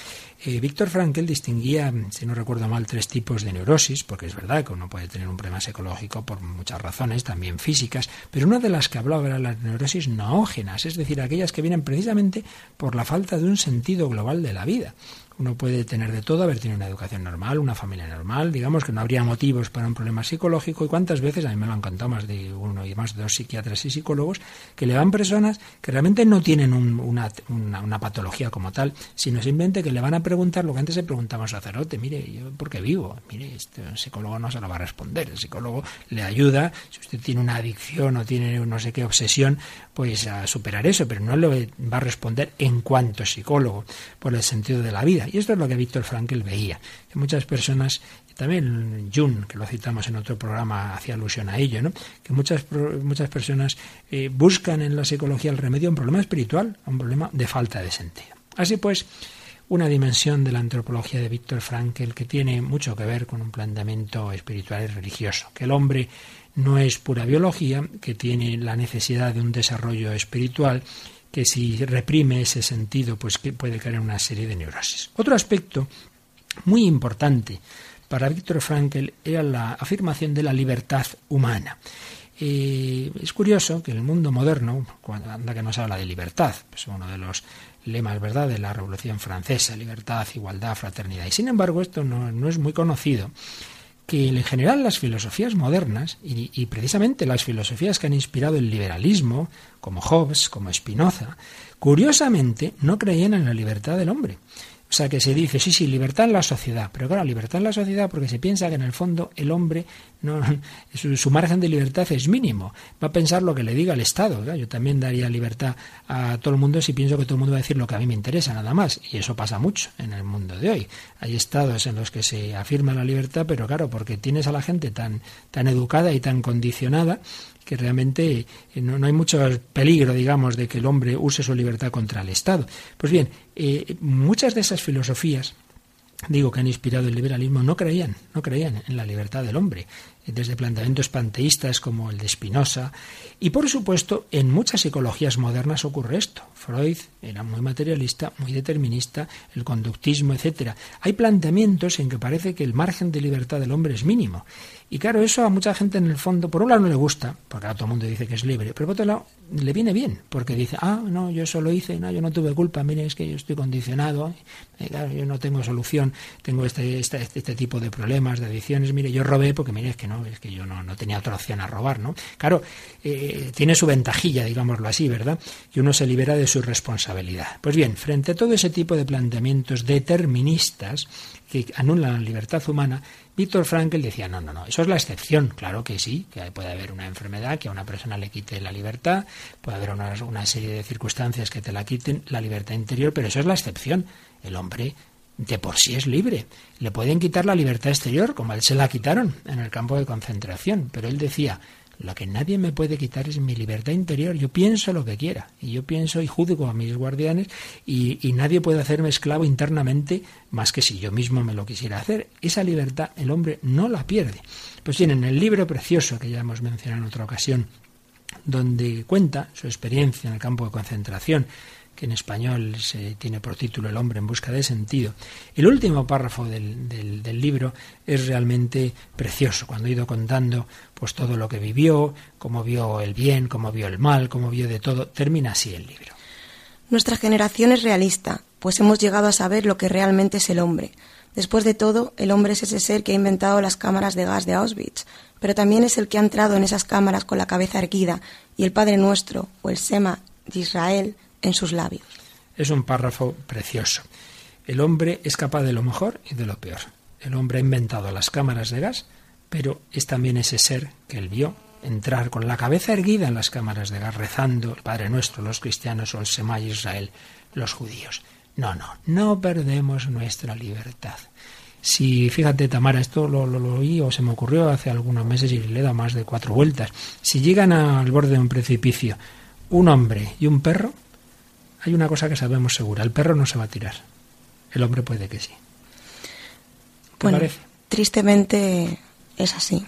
Eh, Víctor Frankl distinguía, si no recuerdo mal, tres tipos de neurosis, porque es verdad que uno puede tener un problema psicológico por muchas razones, también físicas, pero una de las que hablaba era las neurosis noógenas, es decir, aquellas que vienen precisamente por la falta de un sentido global de la vida Uno puede tener de todo, haber tenido una educación normal, una familia normal, digamos que no habría motivos para un problema psicológico. ¿Y cuántas veces, a mí me lo han contado más de uno y más de dos psiquiatras y psicólogos, que le van personas que realmente no tienen una, una, patología como tal, sino simplemente que le van a preguntar lo que antes se preguntaba un sacerdote, mire, ¿yo por qué vivo? Mire, este psicólogo no se lo va a responder, el psicólogo le ayuda, si usted tiene una adicción o tiene no sé qué obsesión, pues a superar eso, pero no le va a responder en cuanto psicólogo, por el sentido de la vida. Y esto es lo que Víctor Frankl veía, que muchas personas, también Jung, que lo citamos en otro programa, hacía alusión a ello, ¿no? que muchas, muchas personas eh, buscan en la psicología el remedio a un problema espiritual, a un problema de falta de sentido. Así pues, una dimensión de la antropología de Víctor Frankl que tiene mucho que ver con un planteamiento espiritual y religioso, que el hombre no es pura biología, que tiene la necesidad de un desarrollo espiritual que si reprime ese sentido, pues que puede caer en una serie de neurosis. Otro aspecto muy importante para Víctor Frankl era la afirmación de la libertad humana. Eh, es curioso que en el mundo moderno, cuando anda que nos habla de libertad, pues uno de los lemas verdad de la Revolución Francesa, libertad, igualdad, fraternidad. Y sin embargo, esto no, no es muy conocido que en general las filosofías modernas, y, precisamente las filosofías que han inspirado el liberalismo, como Hobbes, como Spinoza, curiosamente no creían en la libertad del hombre. O sea que se dice, sí, sí, libertad en la sociedad, pero claro, libertad en la sociedad porque se piensa que en el fondo el hombre, no, su, margen de libertad es mínimo, va a pensar lo que le diga el Estado. Yo también daría libertad a todo el mundo si pienso que todo el mundo va a decir lo que a mí me interesa, nada más. Y eso pasa mucho en el mundo de hoy. Hay estados en los que se afirma la libertad, pero claro, porque tienes a la gente tan, tan educada y tan condicionada que realmente eh, no, hay mucho peligro, digamos, de que el hombre use su libertad contra el Estado. Pues bien, eh, muchas de esas filosofías digo que han inspirado el liberalismo, no creían, no creían en la libertad del hombre, desde planteamientos panteístas como el de Spinoza, y por supuesto en muchas psicologías modernas ocurre esto. Freud era muy materialista, muy determinista, el conductismo, etcétera. Hay planteamientos en que parece que el margen de libertad del hombre es mínimo. Y claro, eso a mucha gente en el fondo, por un lado no le gusta, porque ahora todo el mundo dice que es libre, pero por otro lado le viene bien, porque dice, ah, no, yo eso lo hice, no, yo no tuve culpa, mire, es que yo estoy condicionado, eh, claro, yo no tengo solución, tengo este, este, este, tipo de problemas, de adicciones, mire, yo robé porque mire, es que no, es que yo no, no tenía otra opción a robar, ¿no? Claro, eh, tiene su ventajilla, digámoslo así, ¿verdad? Que uno se libera de su responsabilidad. Pues bien, frente a todo ese tipo de planteamientos deterministas que anulan la libertad humana, Víctor Frankl decía, no, no, no, eso es la excepción, claro que sí, que puede haber una enfermedad que a una persona le quite la libertad, puede haber una, serie de circunstancias que te la quiten la libertad interior, pero eso es la excepción. El hombre de por sí es libre. Le pueden quitar la libertad exterior, como a él se la quitaron en el campo de concentración, pero él decía, lo que nadie me puede quitar es mi libertad interior. Yo pienso lo que quiera. Y yo pienso y juzgo a mis guardianes y, nadie puede hacerme esclavo internamente más que si yo mismo me lo quisiera hacer. Esa libertad el hombre no la pierde. Pues bien, en el libro precioso que ya hemos mencionado en otra ocasión, donde cuenta su experiencia en el campo de concentración, que en español se tiene por título El hombre en busca de sentido. El último párrafo del, libro es realmente precioso, cuando he ido contando pues todo lo que vivió, cómo vio el bien, cómo vio el mal, cómo vio de todo, termina así el libro. Nuestra generación es realista, pues hemos llegado a saber lo que realmente es el hombre. Después de todo, el hombre es ese ser que ha inventado las cámaras de gas de Auschwitz, pero también es el que ha entrado en esas cámaras con la cabeza erguida y el Padre Nuestro o el Sema de Israel en sus labios. Es un párrafo precioso. El hombre es capaz de lo mejor y de lo peor. El hombre ha inventado las cámaras de gas, pero es también ese ser que él vio entrar con la cabeza erguida en las cámaras de gas, rezando el Padre Nuestro, los cristianos, o el Semá Israel, los judíos. No, no, no perdemos nuestra libertad. Si, fíjate, Tamara, esto lo, lo, oí o se me ocurrió hace algunos meses y le da más de cuatro vueltas. Si llegan al borde de un precipicio un hombre y un perro, hay una cosa que sabemos segura, el perro no se va a tirar. El hombre puede que sí. bueno, tristemente es así.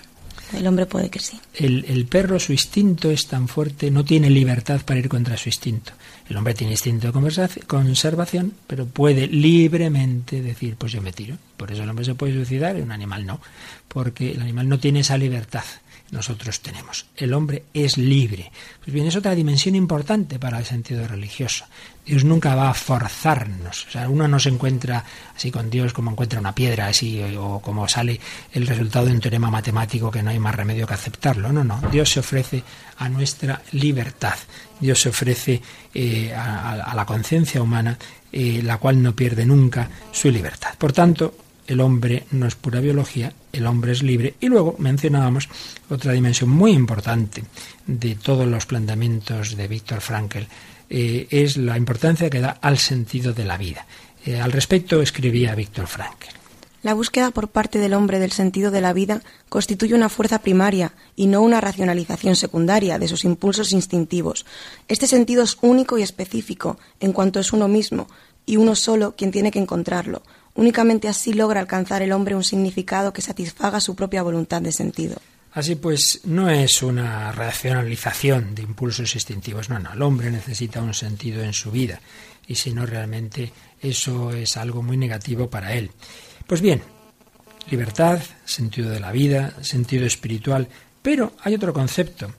El hombre puede que sí. El, el, perro, su instinto es tan fuerte, no tiene libertad para ir contra su instinto. El hombre tiene instinto de conservación, pero puede libremente decir, pues yo me tiro. Por eso el hombre se puede suicidar y un animal no, porque el animal no tiene esa libertad. Nosotros tenemos. El hombre es libre. Pues bien, es otra dimensión importante para el sentido religioso. Dios nunca va a forzarnos. O sea, uno no se encuentra así con Dios como encuentra una piedra, así, o como sale el resultado de un teorema matemático que no hay más remedio que aceptarlo. No, no. Dios se ofrece a nuestra libertad. Dios se ofrece eh, a, la conciencia humana, eh, la cual no pierde nunca su libertad. Por tanto, el hombre no es pura biología, el hombre es libre. Y luego mencionábamos otra dimensión muy importante de todos los planteamientos de Víctor Frankl, eh, es la importancia que da al sentido de la vida. Eh, al respecto escribía Víctor Frankl. La búsqueda por parte del hombre del sentido de la vida constituye una fuerza primaria y no una racionalización secundaria de sus impulsos instintivos. Este sentido es único y específico en cuanto es uno mismo y uno solo quien tiene que encontrarlo. Únicamente así logra alcanzar el hombre un significado que satisfaga su propia voluntad de sentido. Así pues, no es una racionalización de impulsos instintivos, no, no, el hombre necesita un sentido en su vida y si no realmente eso es algo muy negativo para él. Pues bien, libertad, sentido de la vida, sentido espiritual, pero hay otro concepto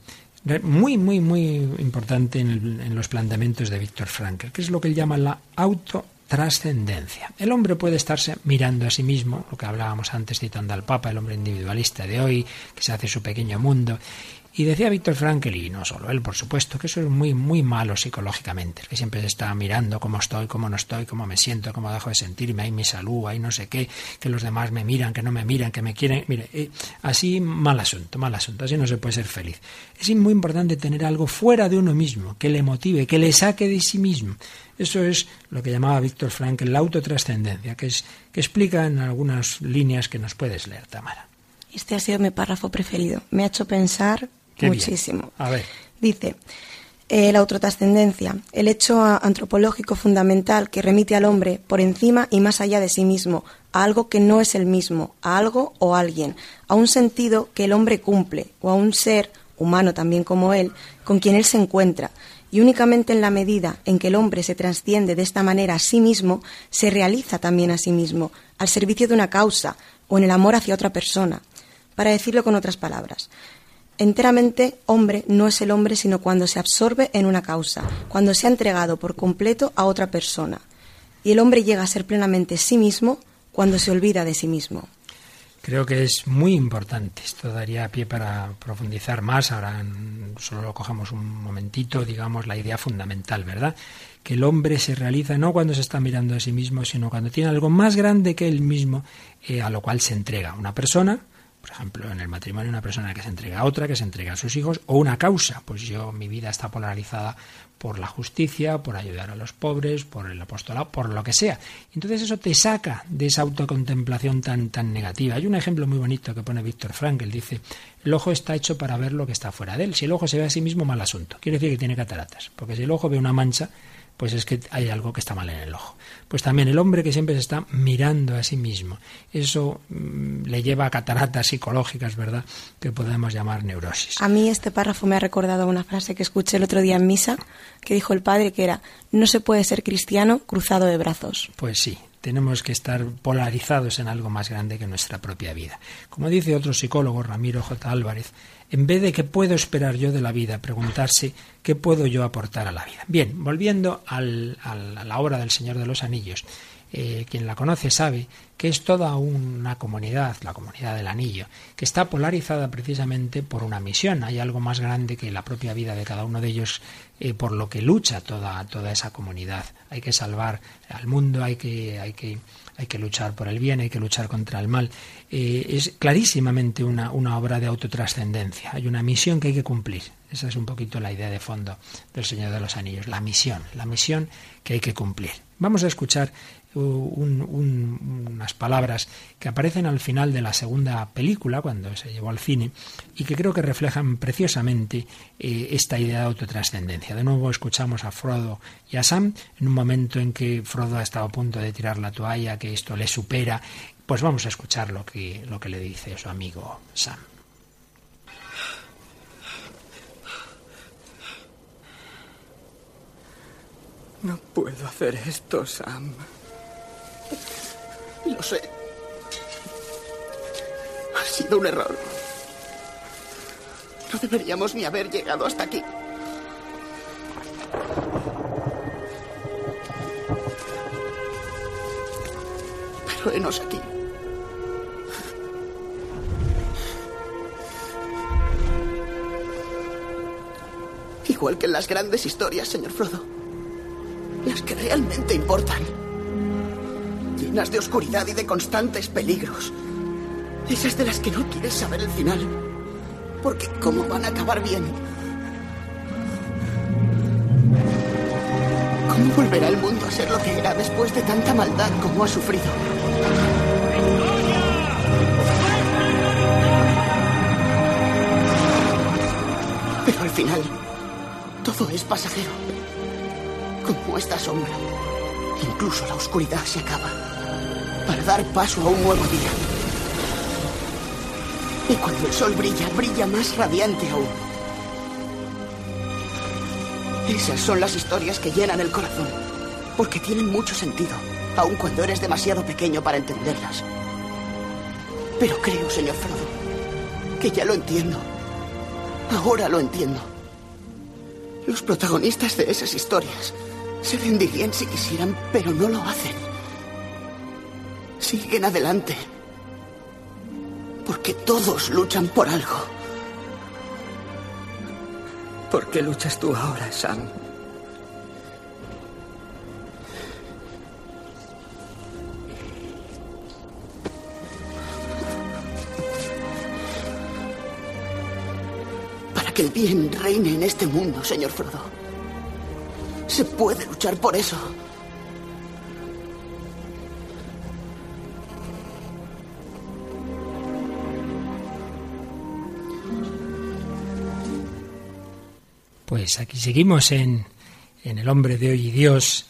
muy, muy, muy importante en, los planteamientos de Víctor Frankl, que es lo que él llama la auto trascendencia. El hombre puede estarse mirando a sí mismo, lo que hablábamos antes citando al Papa, el hombre individualista de hoy, que se hace su pequeño mundo, y decía Víctor Frankl, y no solo él, por supuesto, que eso es muy, muy malo psicológicamente, que siempre se está mirando cómo estoy, cómo no estoy, cómo me siento, cómo dejo de sentirme, hay mi salud, hay no sé qué, que los demás me miran, que no me miran, que me quieren. Mire, eh, así mal asunto, mal asunto, así no se puede ser feliz. Es muy importante tener algo fuera de uno mismo, que le motive, que le saque de sí mismo. Eso es lo que llamaba Víctor Frankl la autotrascendencia, que, es, que explica en algunas líneas que nos puedes leer, Tamara. Este ha sido mi párrafo preferido. Me ha hecho pensar muchísimo. A ver. Dice, eh, la autotrascendencia, el hecho antropológico fundamental que remite al hombre por encima y más allá de sí mismo, a algo que no es el mismo, a algo o alguien, a un sentido que el hombre cumple, o a un ser, humano también como él, con quien él se encuentra, y únicamente en la medida en que el hombre se trasciende de esta manera a sí mismo, se realiza también a sí mismo, al servicio de una causa o en el amor hacia otra persona. Para decirlo con otras palabras, Enteramente hombre no es el hombre sino cuando se absorbe en una causa, cuando se ha entregado por completo a otra persona. Y el hombre llega a ser plenamente sí mismo cuando se olvida de sí mismo. Creo que es muy importante. Esto daría pie para profundizar más. Ahora solo lo cogemos un momentito, digamos, la idea fundamental, ¿verdad? Que el hombre se realiza no cuando se está mirando a sí mismo, sino cuando tiene algo más grande que él mismo, eh, a lo cual se entrega. Una persona, por ejemplo, en el matrimonio una persona que se entrega a otra, que se entrega a sus hijos, o una causa. Pues yo, mi vida está polarizada por la justicia, por ayudar a los pobres, por el apostolado, por lo que sea. Entonces eso te saca de esa autocontemplación tan, tan negativa. Hay un ejemplo muy bonito que pone Víctor Frankl, dice, el ojo está hecho para ver lo que está fuera de él. Si el ojo se ve a sí mismo, mal asunto. Quiere decir que tiene cataratas, porque si el ojo ve una mancha, pues es que hay algo que está mal en el ojo. Pues también el hombre que siempre se está mirando a sí mismo, eso mm, le lleva a cataratas psicológicas, ¿verdad? Que podemos llamar neurosis. A mí este párrafo me ha recordado una frase que escuché el otro día en misa, que dijo el padre que era, no se puede ser cristiano cruzado de brazos. Pues sí, tenemos que estar polarizados en algo más grande que nuestra propia vida. Como dice otro psicólogo, Ramiro J. Álvarez, en vez de qué puedo esperar yo de la vida, preguntarse qué puedo yo aportar a la vida. Bien, volviendo a la obra del Señor de los Anillos, eh, quien la conoce sabe que es toda una comunidad, la comunidad del anillo, que está polarizada precisamente por una misión. Hay algo más grande que la propia vida de cada uno de ellos, eh, por lo que lucha toda, toda esa comunidad. Hay que salvar al mundo, hay que, hay que hay que luchar por el bien, hay que luchar contra el mal. Eh, es clarísimamente una, una obra de autotrascendencia. Hay una misión que hay que cumplir. Esa es un poquito la idea de fondo del Señor de los Anillos. La misión, la misión que hay que cumplir. Vamos a escuchar unas palabras que aparecen al final de la segunda película, cuando se llevó al cine, y que creo que reflejan preciosamente eh, esta idea de autotrascendencia. De nuevo escuchamos a Frodo y a Sam en un momento en que Frodo ha estado a punto de tirar la toalla, que esto le supera. Pues vamos a escuchar lo que, lo que le dice su amigo Sam. No puedo hacer esto, Sam. Lo sé. Ha sido un error. No deberíamos ni haber llegado hasta aquí. Pero henos aquí. Igual que en las grandes historias, señor Frodo. Las que realmente importan. Llenas de oscuridad y de constantes peligros. Esas de las que no quieres saber el final. Porque ¿cómo van a acabar bien? ¿Cómo volverá el mundo a ser lo que era después de tanta maldad como ha sufrido? Pero al final, todo es pasajero. Como esta sombra. Incluso la oscuridad se acaba. Dar paso a un nuevo día. Y cuando el sol brilla, brilla más radiante aún. Esas son las historias que llenan el corazón. Porque tienen mucho sentido, aun cuando eres demasiado pequeño para entenderlas. Pero creo, señor Frodo, que ya lo entiendo. Ahora lo entiendo. Los protagonistas de esas historias se rendirían si quisieran, pero no lo hacen. Siguen adelante. Porque todos luchan por algo. ¿Por qué luchas tú ahora, Sam? Para que el bien reine en este mundo, señor Frodo. Se puede luchar por eso. Pues aquí seguimos en, en El hombre de hoy y Dios.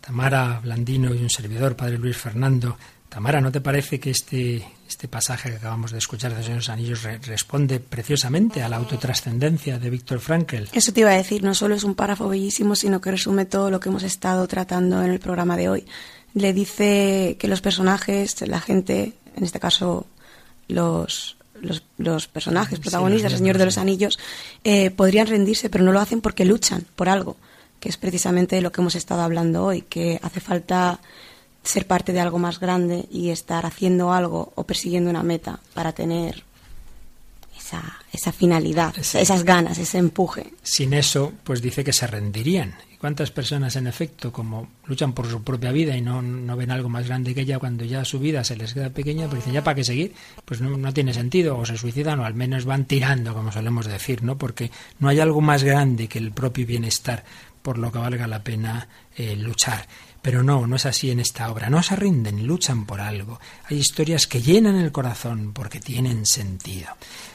Tamara Blandino y un servidor, Padre Luis Fernando. Tamara, ¿no te parece que este, este pasaje que acabamos de escuchar de Señor Anillos re- responde preciosamente a la autotrascendencia de Víctor Frankl? Eso te iba a decir, no solo es un párrafo bellísimo, sino que resume todo lo que hemos estado tratando en el programa de hoy. Le dice que los personajes, la gente, en este caso los, los, los personajes Sí, protagonistas, los el Señor de los Anillos, eh, podrían rendirse, pero no lo hacen porque luchan por algo, que es precisamente de lo que hemos estado hablando hoy, que hace falta ser parte de algo más grande y estar haciendo algo o persiguiendo una meta para tener esa, esa finalidad, Sí. esas ganas, ese empuje. Sin eso, pues dice que se rendirían. ¿Y cuántas personas, en efecto, como luchan por su propia vida y no, no ven algo más grande que ella, cuando ya su vida se les queda pequeña, pues dicen, ¿ya para qué seguir? Pues no, no tiene sentido, o se suicidan o al menos van tirando, como solemos decir, ¿no? Porque no hay algo más grande que el propio bienestar por lo que valga la pena eh, luchar. Pero no, no es así en esta obra. No se rinden, luchan por algo. Hay historias que llenan el corazón porque tienen sentido.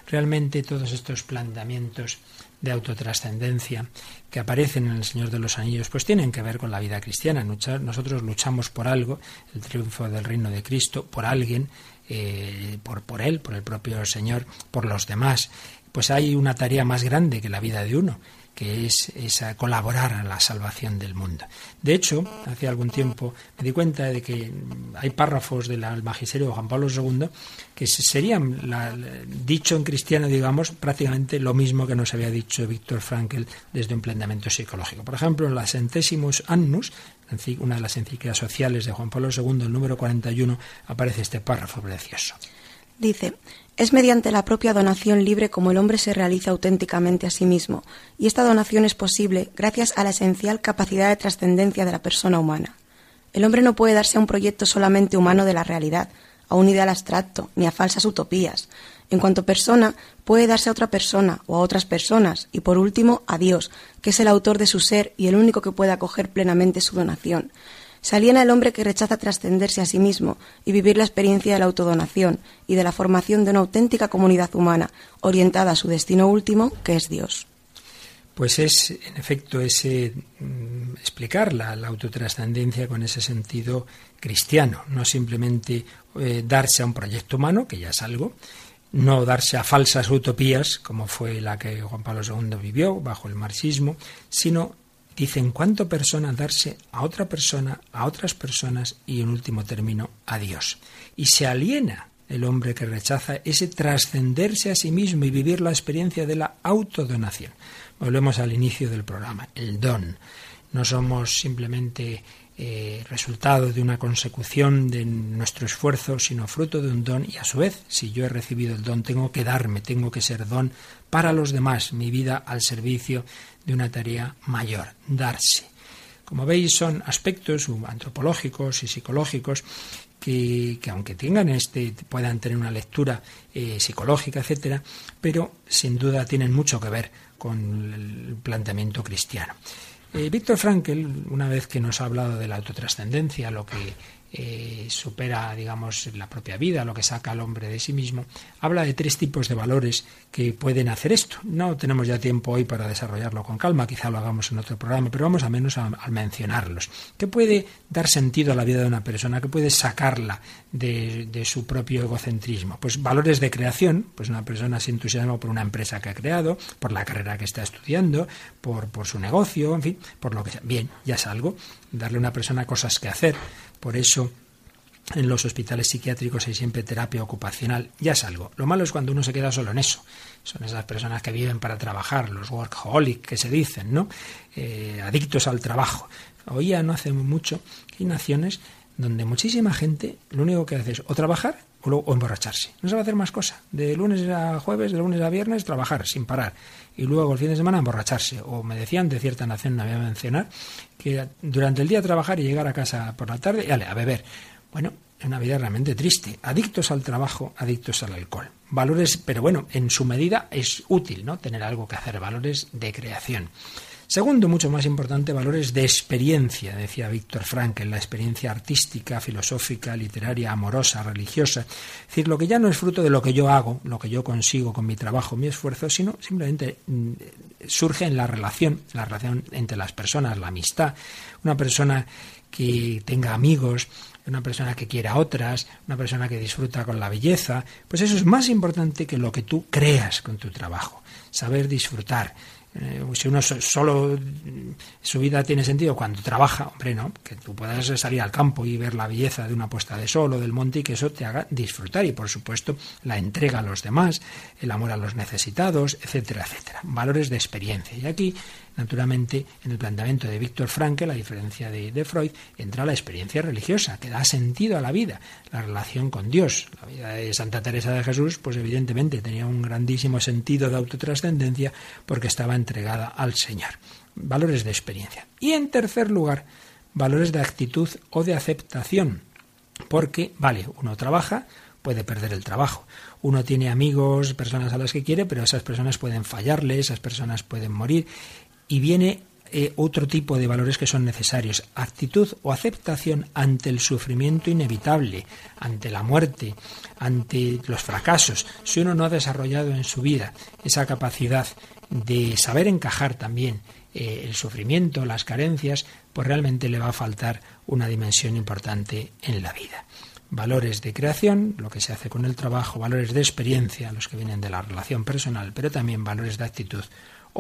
Realmente todos estos planteamientos de autotrascendencia que aparecen en El Señor de los Anillos, pues tienen que ver con la vida cristiana. Nosotros luchamos por algo, el triunfo del reino de Cristo, por alguien, eh, por, por Él, por el propio Señor, por los demás. Pues hay una tarea más grande que la vida de uno, que es esa colaborar a la salvación del mundo. De hecho, hace algún tiempo me di cuenta de que hay párrafos del magisterio de Juan Pablo II que se- serían, dicho en cristiano, digamos, prácticamente lo mismo que nos había dicho Víctor Frankl desde un planteamiento psicológico. Por ejemplo, en la Centésimos Annus, una de las encíclicas sociales de Juan Pablo II, el número 41, aparece este párrafo precioso. Dice, es mediante la propia donación libre como el hombre se realiza auténticamente a sí mismo, y esta donación es posible gracias a la esencial capacidad de trascendencia de la persona humana. El hombre no puede darse a un proyecto solamente humano de la realidad, a un ideal abstracto, ni a falsas utopías. En cuanto persona, puede darse a otra persona o a otras personas, y por último a Dios, que es el autor de su ser y el único que puede acoger plenamente su donación. Se aliena el hombre que rechaza trascenderse a sí mismo y vivir la experiencia de la autodonación y de la formación de una auténtica comunidad humana orientada a su destino último, que es Dios. Pues es, en efecto, ese mm, explicar la, la autotrascendencia con ese sentido cristiano, no simplemente eh, darse a un proyecto humano, que ya es algo, no darse a falsas utopías, como fue la que Juan Pablo II vivió bajo el marxismo, sino, dice, en cuanto persona, darse a otra persona, a otras personas y, en último término, a Dios. Y se aliena el hombre que rechaza ese trascenderse a sí mismo y vivir la experiencia de la autodonación. Volvemos al inicio del programa, el don. No somos simplemente eh, resultado de una consecución de nuestro esfuerzo, sino fruto de un don y a su vez, si yo he recibido el don, tengo que darme, tengo que ser don para los demás, mi vida al servicio de una tarea mayor, darse. Como veis, son aspectos antropológicos y psicológicos que, aunque tengan este, puedan tener una lectura eh, psicológica, etcétera, pero sin duda tienen mucho que ver con el planteamiento cristiano. Eh, Víctor Frankl, una vez que nos ha hablado de la autotrascendencia, lo que eh, supera, digamos, la propia vida, lo que saca al hombre de sí mismo, habla de tres tipos de valores que pueden hacer esto. No tenemos ya tiempo hoy para desarrollarlo con calma, quizá lo hagamos en otro programa, pero vamos a menos a, mencionarlos. ¿Qué puede dar sentido a la vida de una persona? ¿Qué puede sacarla de, su propio egocentrismo? Pues valores de creación, pues una persona se entusiasma por una empresa que ha creado, por la carrera que está estudiando, por, por su negocio, en fin, por lo que sea. Bien, ya es algo. Darle a una persona cosas que hacer por eso en los hospitales psiquiátricos hay siempre terapia ocupacional. Ya es algo. Lo malo es cuando uno se queda solo en eso. Son esas personas que viven para trabajar, los workaholic que se dicen, ¿no? Eh, adictos al trabajo. Oía no hace mucho que hay naciones donde muchísima gente lo único que hace es o trabajar o, emborracharse. No se va a hacer más cosa. De lunes a jueves, de lunes a viernes, trabajar sin parar. Y luego el fin de semana emborracharse. O me decían de cierta nación, no voy a mencionar, que durante el día trabajar y llegar a casa por la tarde y a beber. Bueno, una vida realmente triste. Adictos al trabajo, adictos al alcohol. Valores, pero bueno, en su medida es útil, ¿no? Tener algo que hacer, valores de creación. Segundo, mucho más importante, valores de experiencia, decía Víctor Frankl, la experiencia artística, filosófica, literaria, amorosa, religiosa. Es decir, lo que ya no es fruto de lo que yo hago, lo que yo consigo con mi trabajo, mi esfuerzo, sino simplemente mm, surge en la relación, la relación entre las personas, la amistad. Una persona que tenga amigos, una persona que quiera a otras, una persona que disfruta con la belleza, pues eso es más importante que lo que tú creas con tu trabajo. Saber disfrutar, si uno solo su vida tiene sentido cuando trabaja, hombre, no, que tú puedas salir al campo y ver la belleza de una puesta de sol o del monte y que eso te haga disfrutar y por supuesto la entrega a los demás, el amor a los necesitados, etcétera, etcétera. Valores de experiencia. Y aquí Naturalmente, en el planteamiento de Víctor Frankl, la diferencia de, de, Freud, entra la experiencia religiosa, que da sentido a la vida, la relación con Dios. La vida de Santa Teresa de Jesús, pues evidentemente tenía un grandísimo sentido de autotrascendencia porque estaba entregada al Señor. Valores de experiencia. Y en tercer lugar, valores de actitud o de aceptación. Porque, vale, uno trabaja, puede perder el trabajo. Uno tiene amigos, personas a las que quiere, pero esas personas pueden fallarle, esas personas pueden morir y viene eh, otro tipo de valores que son necesarios, actitud o aceptación ante el sufrimiento inevitable, ante la muerte, ante los fracasos. Si uno no ha desarrollado en su vida esa capacidad de saber encajar también eh, el sufrimiento, las carencias, pues realmente le va a faltar una dimensión importante en la vida. Valores de creación, lo que se hace con el trabajo, valores de experiencia, los que vienen de la relación personal, pero también valores de actitud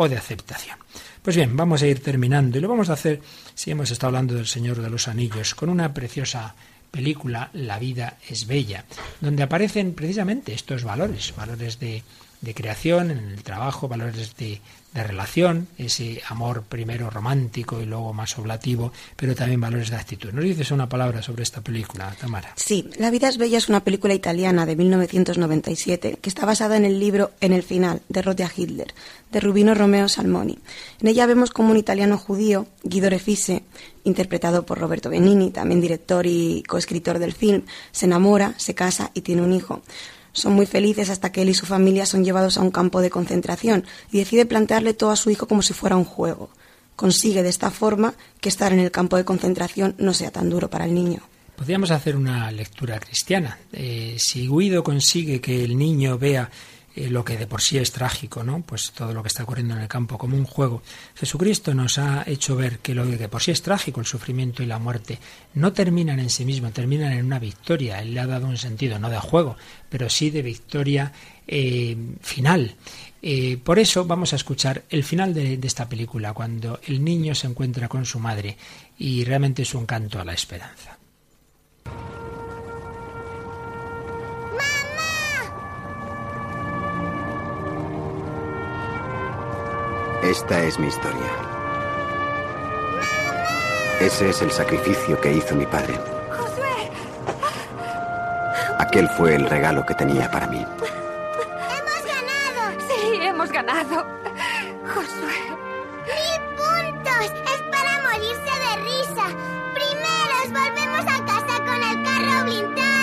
o de aceptación. Pues bien, vamos a ir terminando y lo vamos a hacer, si hemos estado hablando del Señor de los Anillos, con una preciosa película, La vida es bella, donde aparecen precisamente estos valores, valores de, de creación en el trabajo, valores de, de relación, ese amor primero romántico y luego más oblativo, pero también valores de actitud. ¿Nos dices una palabra sobre esta película, Tamara? Sí, La vida es bella es una película italiana de 1997 que está basada en el libro En el final de Rodia Hitler, de Rubino Romeo Salmoni. En ella vemos como un italiano judío, Guido Refise, interpretado por Roberto Benini, también director y coescritor del film, se enamora, se casa y tiene un hijo. Son muy felices hasta que él y su familia son llevados a un campo de concentración y decide plantearle todo a su hijo como si fuera un juego. Consigue de esta forma que estar en el campo de concentración no sea tan duro para el niño. Podríamos hacer una lectura cristiana. Eh, si Guido consigue que el niño vea eh, lo que de por sí es trágico, ¿no? Pues todo lo que está ocurriendo en el campo como un juego. Jesucristo nos ha hecho ver que lo que de por sí es trágico, el sufrimiento y la muerte, no terminan en sí mismo, terminan en una victoria. Él le ha dado un sentido, no de juego, pero sí de victoria eh, final. Eh, por eso vamos a escuchar el final de, de, esta película, cuando el niño se encuentra con su madre y realmente es un canto a la esperanza. Esta es mi historia. Ese es el sacrificio que hizo mi padre. ¡Josué! Aquel fue el regalo que tenía para mí. ¡Hemos ganado! Sí, hemos ganado. Josué. ¡Mil puntos! Es para morirse de risa. Primeros volvemos a casa con el carro blindado.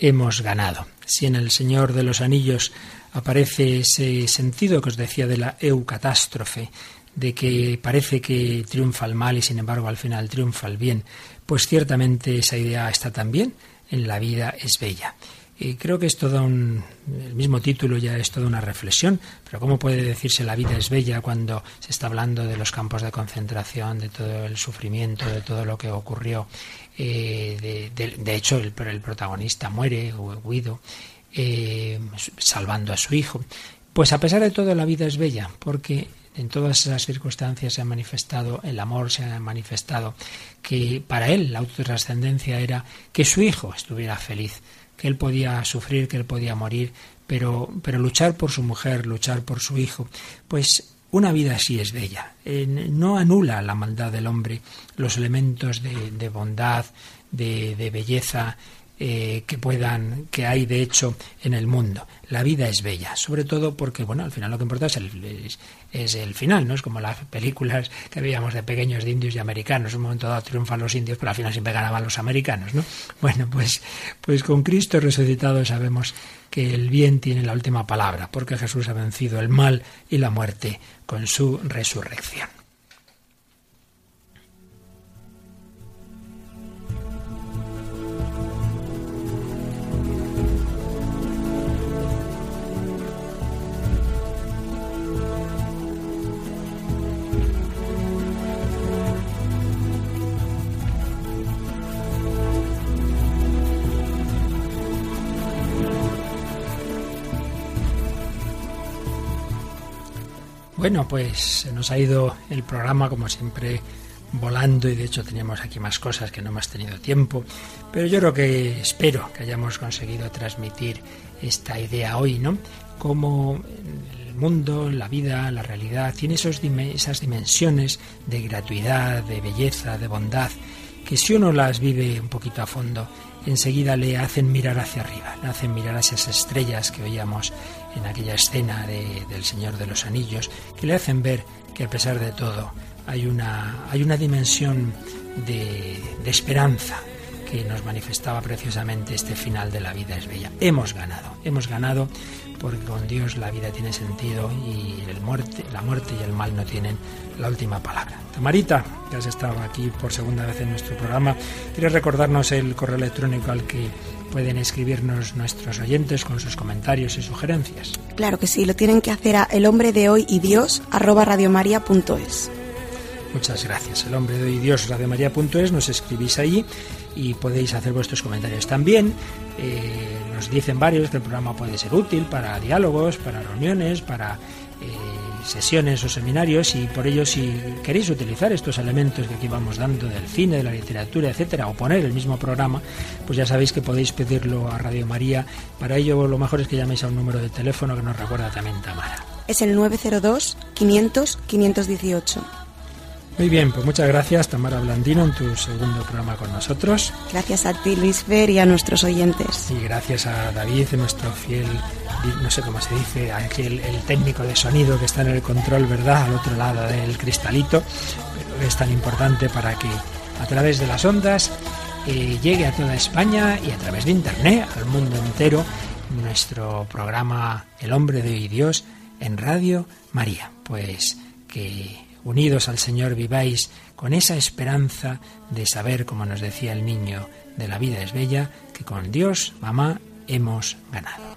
Hemos ganado. Si en el Señor de los Anillos aparece ese sentido que os decía de la eucatástrofe, de que parece que triunfa el mal y sin embargo al final triunfa el bien, pues ciertamente esa idea está también en la vida es bella. Y creo que es todo un. El mismo título ya es toda una reflexión, pero ¿cómo puede decirse la vida es bella cuando se está hablando de los campos de concentración, de todo el sufrimiento, de todo lo que ocurrió? Eh, de, hecho, el, el, protagonista muere, Guido, eh, salvando a su hijo. Pues a pesar de todo, la vida es bella, porque en todas esas circunstancias se ha manifestado el amor, se ha manifestado que para él la autotrascendencia era que su hijo estuviera feliz que él podía sufrir, que él podía morir, pero, pero luchar por su mujer, luchar por su hijo, pues una vida así es bella. no anula la maldad del hombre los elementos de, bondad, de, de belleza, eh, que puedan, que hay de hecho en el mundo. La vida es bella, sobre todo porque, bueno, al final lo que importa es el, es, el final, ¿no? Es como las películas que veíamos de pequeños de indios y americanos. Un momento dado triunfan los indios, pero al final siempre ganaban los americanos, ¿no? Bueno, pues, pues con Cristo resucitado sabemos que el bien tiene la última palabra, porque Jesús ha vencido el mal y la muerte con su resurrección. Bueno, pues nos ha ido el programa como siempre volando y de hecho teníamos aquí más cosas que no hemos tenido tiempo, pero yo creo que espero que hayamos conseguido transmitir esta idea hoy, ¿no? Como el mundo, la vida, la realidad tiene esos, esas dimensiones de gratuidad, de belleza, de bondad, que si uno las vive un poquito a fondo, enseguida le hacen mirar hacia arriba, le hacen mirar a esas estrellas que oíamos en aquella escena del Señor de los Anillos, que le hacen ver que a pesar de todo hay una, hay una dimensión de, de esperanza que nos manifestaba preciosamente este final de la vida es bella. Hemos ganado, hemos ganado porque con Dios la vida tiene sentido y el muerte, la muerte y el mal no tienen la última palabra. Tamarita, que has estado aquí por segunda vez en nuestro programa, ¿quieres recordarnos el correo electrónico al que pueden escribirnos nuestros oyentes con sus comentarios y sugerencias? Claro que sí, lo tienen que hacer a el hombre de hoy y Dios arroba radiomaria.es. Muchas gracias. El hombre de hoy y Dios radiomaria.es nos escribís allí y podéis hacer vuestros comentarios también. Eh, nos dicen varios que el programa puede ser útil para diálogos, para reuniones, para eh, sesiones o seminarios y por ello si queréis utilizar estos elementos que aquí vamos dando del cine, de la literatura, etcétera, o poner el mismo programa, pues ya sabéis que podéis pedirlo a Radio María. Para ello lo mejor es que llaméis a un número de teléfono que nos recuerda también Tamara. Es el 902 500 518. Muy bien, pues muchas gracias Tamara Blandino en tu segundo programa con nosotros. Gracias a ti Luis Fer y a nuestros oyentes. Y gracias a David, nuestro fiel, no sé cómo se dice, aquí el, técnico de sonido que está en el control, ¿verdad? Al otro lado del cristalito, pero es tan importante para que a través de las ondas eh, llegue a toda España y a través de Internet, al mundo entero, nuestro programa El hombre de hoy Dios en Radio María. Pues que unidos al Señor viváis con esa esperanza de saber, como nos decía el niño de la vida es bella, que con Dios, mamá, hemos ganado.